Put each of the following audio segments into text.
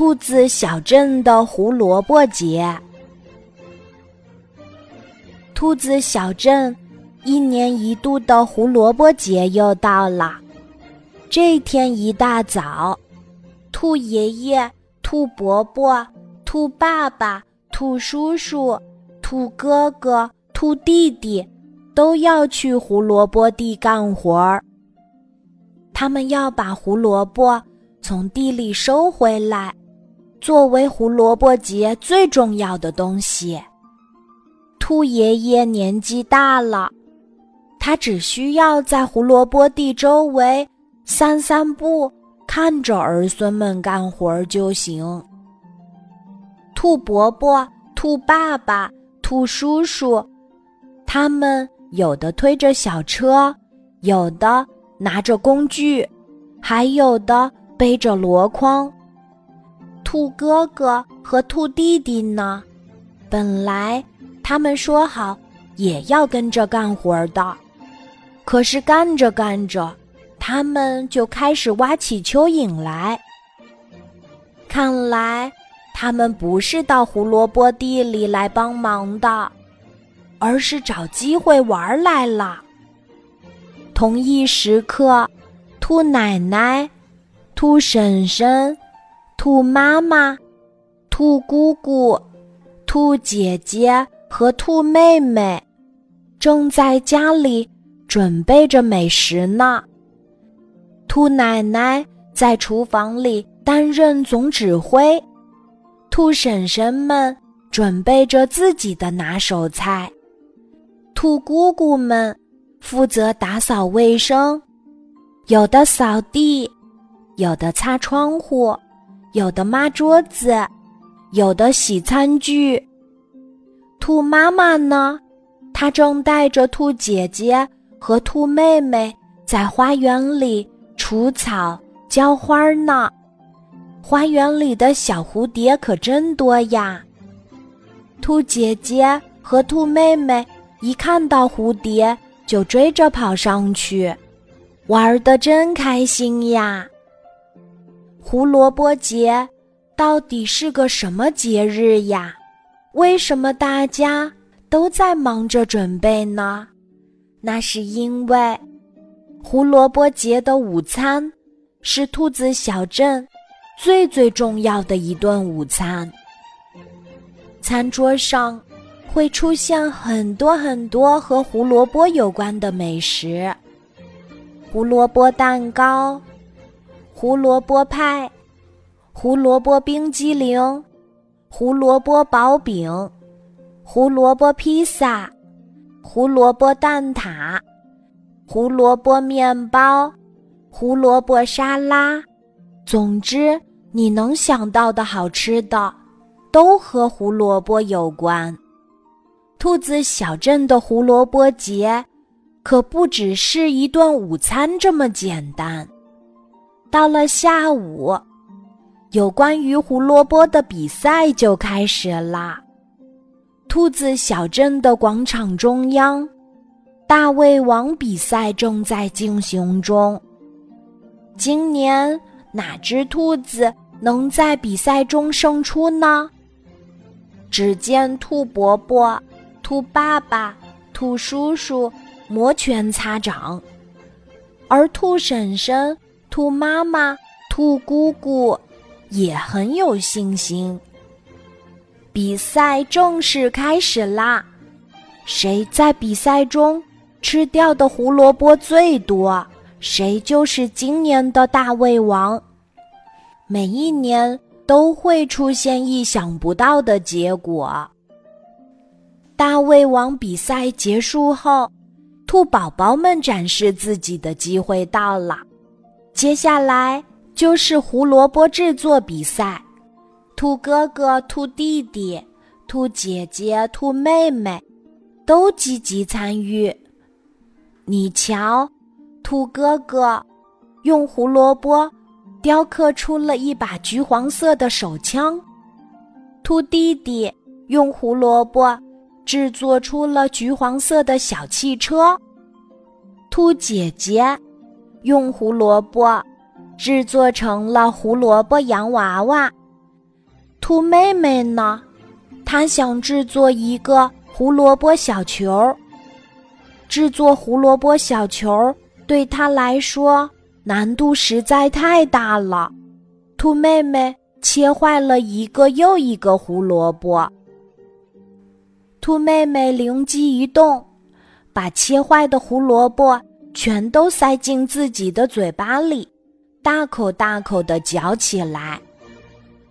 兔子小镇的胡萝卜节。兔子小镇一年一度的胡萝卜节又到了。这天一大早，兔爷爷、兔伯伯、兔爸爸、兔叔叔、兔哥哥、兔弟弟都要去胡萝卜地干活儿。他们要把胡萝卜从地里收回来。作为胡萝卜节最重要的东西，兔爷爷年纪大了，他只需要在胡萝卜地周围散散步，看着儿孙们干活就行。兔伯伯、兔爸爸、兔叔叔，他们有的推着小车，有的拿着工具，还有的背着箩筐。兔哥哥和兔弟弟呢？本来他们说好也要跟着干活的，可是干着干着，他们就开始挖起蚯蚓来。看来他们不是到胡萝卜地里来帮忙的，而是找机会玩来了。同一时刻，兔奶奶、兔婶婶。兔妈妈、兔姑姑、兔姐姐和兔妹妹正在家里准备着美食呢。兔奶奶在厨房里担任总指挥，兔婶婶们准备着自己的拿手菜，兔姑姑们负责打扫卫生，有的扫地，有的擦窗户。有的抹桌子，有的洗餐具。兔妈妈呢？她正带着兔姐姐和兔妹妹在花园里除草、浇花呢。花园里的小蝴蝶可真多呀！兔姐姐和兔妹妹一看到蝴蝶就追着跑上去，玩得真开心呀！胡萝卜节到底是个什么节日呀？为什么大家都在忙着准备呢？那是因为胡萝卜节的午餐是兔子小镇最最重要的一顿午餐。餐桌上会出现很多很多和胡萝卜有关的美食：胡萝卜蛋糕。胡萝卜派、胡萝卜冰激凌、胡萝卜薄饼、胡萝卜披萨、胡萝卜蛋挞、胡萝卜面包、胡萝卜沙拉，总之你能想到的好吃的，都和胡萝卜有关。兔子小镇的胡萝卜节，可不只是一顿午餐这么简单。到了下午，有关于胡萝卜的比赛就开始啦。兔子小镇的广场中央，大胃王比赛正在进行中。今年哪只兔子能在比赛中胜出呢？只见兔伯伯、兔爸爸、兔叔叔摩拳擦掌，而兔婶婶。兔妈妈、兔姑姑也很有信心。比赛正式开始啦！谁在比赛中吃掉的胡萝卜最多，谁就是今年的大胃王。每一年都会出现意想不到的结果。大胃王比赛结束后，兔宝宝们展示自己的机会到了。接下来就是胡萝卜制作比赛，兔哥哥、兔弟弟、兔姐姐、兔妹妹都积极参与。你瞧，兔哥哥用胡萝卜雕刻出了一把橘黄色的手枪，兔弟弟用胡萝卜制作出了橘黄色的小汽车，兔姐姐。用胡萝卜制作成了胡萝卜洋娃娃，兔妹妹呢？她想制作一个胡萝卜小球。制作胡萝卜小球对她来说难度实在太大了。兔妹妹切坏了一个又一个胡萝卜。兔妹妹灵机一动，把切坏的胡萝卜全都塞进自己的嘴巴里，大口大口的嚼起来。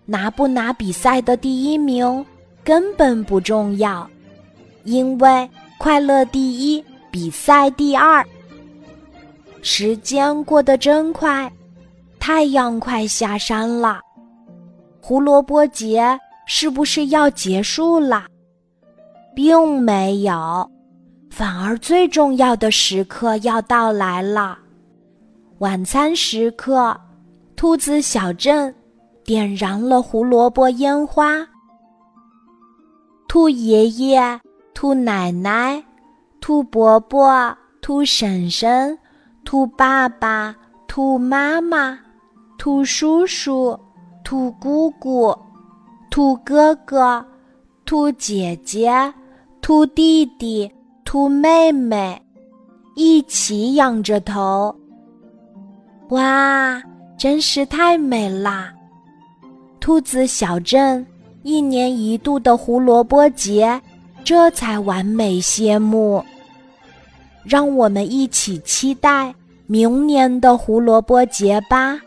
拿不拿比赛的第一名根本不重要，因为快乐第一。比赛第二，时间过得真快，太阳快下山了。胡萝卜节是不是要结束了？并没有，反而最重要的时刻要到来了。晚餐时刻，兔子小镇点燃了胡萝卜烟花。兔爷爷，兔奶奶。兔伯伯、兔婶婶、兔爸爸、兔妈妈、兔叔叔、兔姑姑、兔哥哥、兔姐姐、兔弟弟、兔妹妹，一起仰着头。哇，真是太美啦！兔子小镇一年一度的胡萝卜节。这才完美谢幕，让我们一起期待明年的胡萝卜节吧。